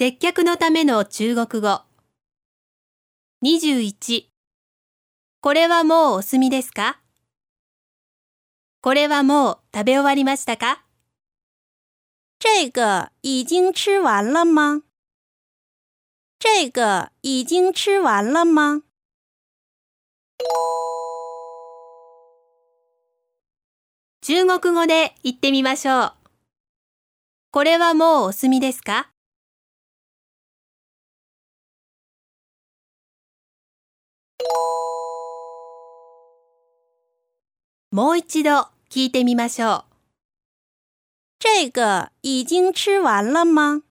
接客のための中国語。21これはもうお済みですか？これはもう食べ終わりましたか？这个已经吃完了吗？这个已经吃完了吗？中国語で言ってみましょう。これはもうお済みですか？もう一度聞いてみましょう。这个已经吃完了吗？